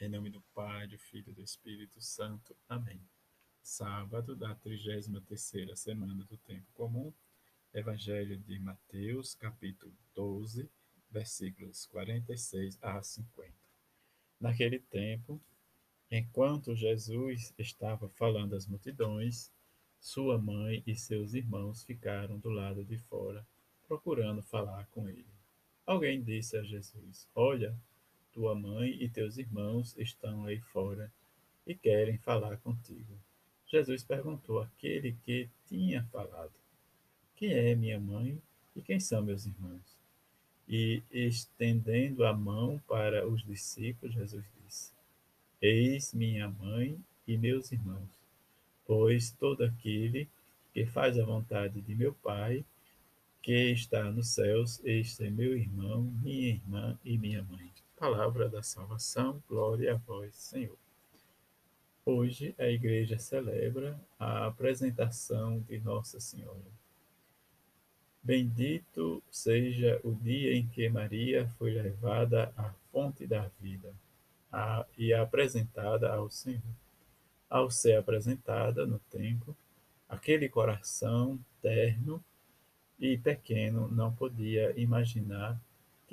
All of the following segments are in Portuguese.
Em nome do Pai, do Filho e do Espírito Santo. Amém. Sábado da 33ª semana do Tempo Comum. Evangelho de Mateus, capítulo 12, versículos 46 a 50. Naquele tempo, enquanto Jesus estava falando às multidões, sua mãe e seus irmãos ficaram do lado de fora, procurando falar com ele. Alguém disse a Jesus: Olha, tua mãe e teus irmãos estão aí fora e querem falar contigo. Jesus perguntou àquele que tinha falado: Quem é minha mãe e quem são meus irmãos? E estendendo a mão para os discípulos, Jesus disse: Eis minha mãe e meus irmãos, pois todo aquele que faz a vontade de meu Pai, que está nos céus, este é meu irmão, minha irmã e minha mãe palavra da salvação, glória a vós, Senhor. Hoje a igreja celebra a apresentação de Nossa Senhora. Bendito seja o dia em que Maria foi levada à fonte da vida a, e apresentada ao Senhor. Ao ser apresentada no templo, aquele coração terno e pequeno não podia imaginar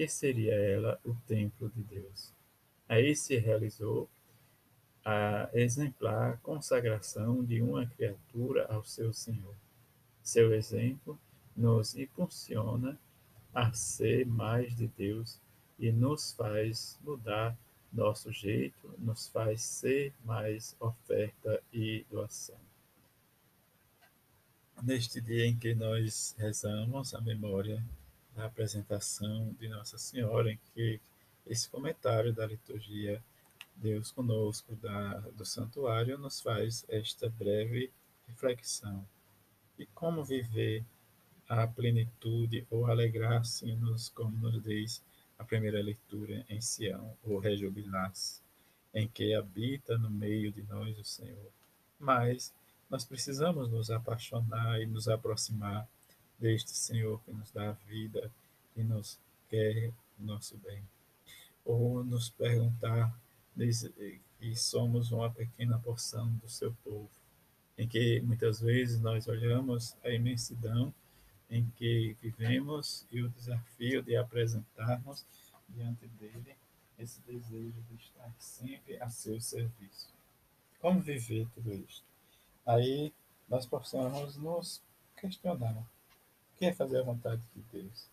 que seria ela o templo de Deus. Aí se realizou a exemplar consagração de uma criatura ao seu Senhor. Seu exemplo nos impulsiona a ser mais de Deus e nos faz mudar nosso jeito, nos faz ser mais oferta e doação. Neste dia em que nós rezamos a memória na apresentação de Nossa Senhora, em que esse comentário da liturgia Deus conosco da, do santuário nos faz esta breve reflexão. E como viver a plenitude ou alegrar-se-nos, como nos diz a primeira leitura em Sião, ou rejubilar-se, em que habita no meio de nós o Senhor. Mas nós precisamos nos apaixonar e nos aproximar deste Senhor que nos dá vida e nos quer o nosso bem. Ou nos perguntar que somos uma pequena porção do seu povo, em que muitas vezes nós olhamos a imensidão em que vivemos e o desafio de apresentarmos diante dele esse desejo de estar sempre a seu serviço. Como viver tudo isto? Aí nós possamos nos questionar quer fazer a vontade de Deus.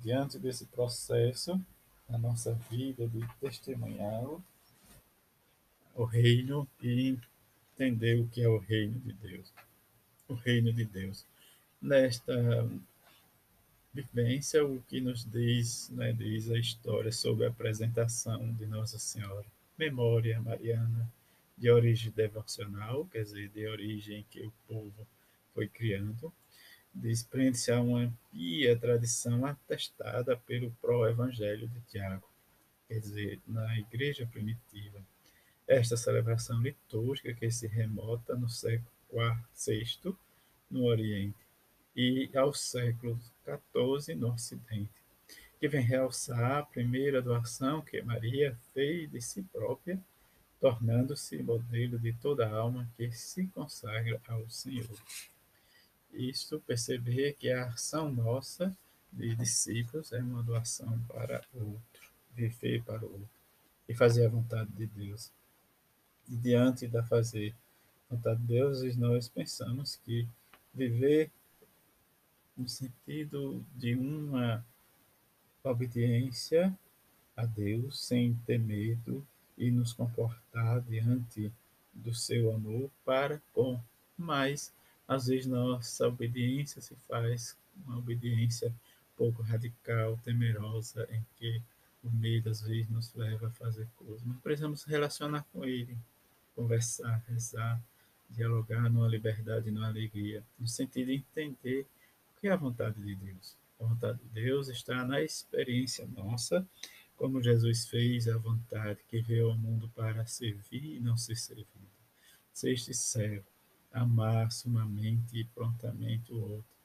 Diante desse processo, na nossa vida de testemunhar o reino e entender o que é o reino de Deus. O reino de Deus. Nesta vivência, o que nos diz, né, diz a história sobre a apresentação de Nossa Senhora. Memória mariana de origem devocional, quer dizer, de origem que o povo foi criando, desprende-se a uma pia tradição atestada pelo pró-evangelho de Tiago, quer dizer, na igreja primitiva. Esta celebração litúrgica que se remota no século VI no Oriente e ao século XIV no Ocidente, que vem realçar a primeira doação que Maria fez de si própria, tornando-se modelo de toda alma que se consagra ao Senhor isto perceber que a ação nossa de discípulos é uma doação para outro, viver para o outro e fazer a vontade de Deus. E diante da fazer a vontade de Deus, nós pensamos que viver no sentido de uma obediência a Deus sem ter medo e nos comportar diante do seu amor para com mais às vezes nossa obediência se faz uma obediência pouco radical, temerosa, em que o medo às vezes nos leva a fazer coisas. Mas precisamos relacionar com Ele, conversar, rezar, dialogar numa liberdade, numa alegria, no sentido de entender o que é a vontade de Deus. A vontade de Deus está na experiência nossa, como Jesus fez a vontade que veio ao mundo para servir e não ser servido. Ser este servo amar sumamente e prontamente o outro.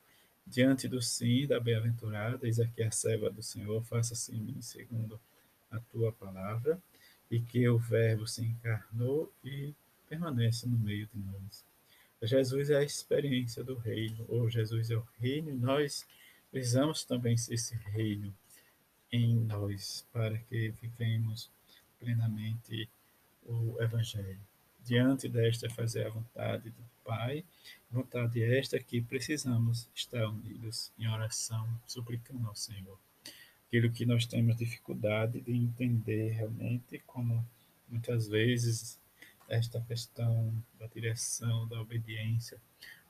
Diante do sim da bem-aventurada, eis aqui a serva do Senhor, faça-se em mim segundo a tua palavra. e que o Verbo se encarnou e permanece no meio de nós. Jesus é a experiência do reino, ou Jesus é o reino, e nós precisamos também ser esse reino em nós, para que vivemos plenamente o Evangelho. Diante desta, fazer a vontade do Pai, vontade esta que precisamos estar unidos em oração, suplicando ao Senhor. Aquilo que nós temos dificuldade de entender realmente, como muitas vezes esta questão da direção, da obediência,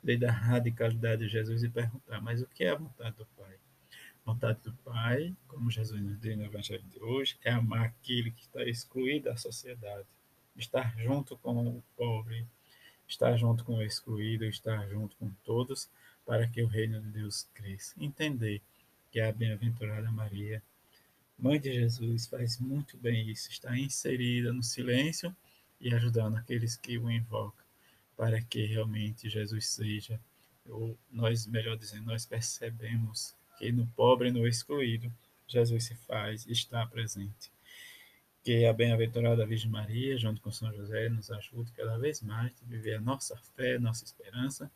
da radicalidade de Jesus e perguntar, mas o que é a vontade do Pai? A vontade do Pai, como Jesus nos diz no Evangelho de hoje, é amar aquele que está excluído da sociedade, estar junto com o pobre, estar junto com o excluído, estar junto com todos, para que o reino de Deus cresça. Entender que a bem-aventurada Maria, mãe de Jesus, faz muito bem isso, está inserida no silêncio e ajudando aqueles que o invocam, para que realmente Jesus seja, ou nós, melhor dizendo, nós percebemos que no pobre e no excluído, Jesus se faz, está presente. Que a bem-aventurada Virgem Maria, junto com São José, nos ajude cada vez mais a viver a nossa fé, nossa esperança,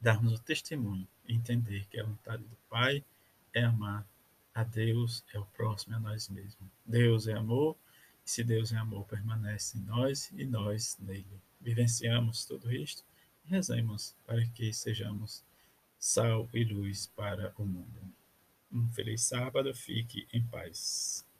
darmos o testemunho, entender que a vontade do Pai é amar a Deus, é o próximo, é a nós mesmos. Deus é amor, e se Deus é amor, permanece em nós e nós nele. Vivenciamos tudo isto e rezemos para que sejamos sal e luz para o mundo. Um feliz sábado, fique em paz.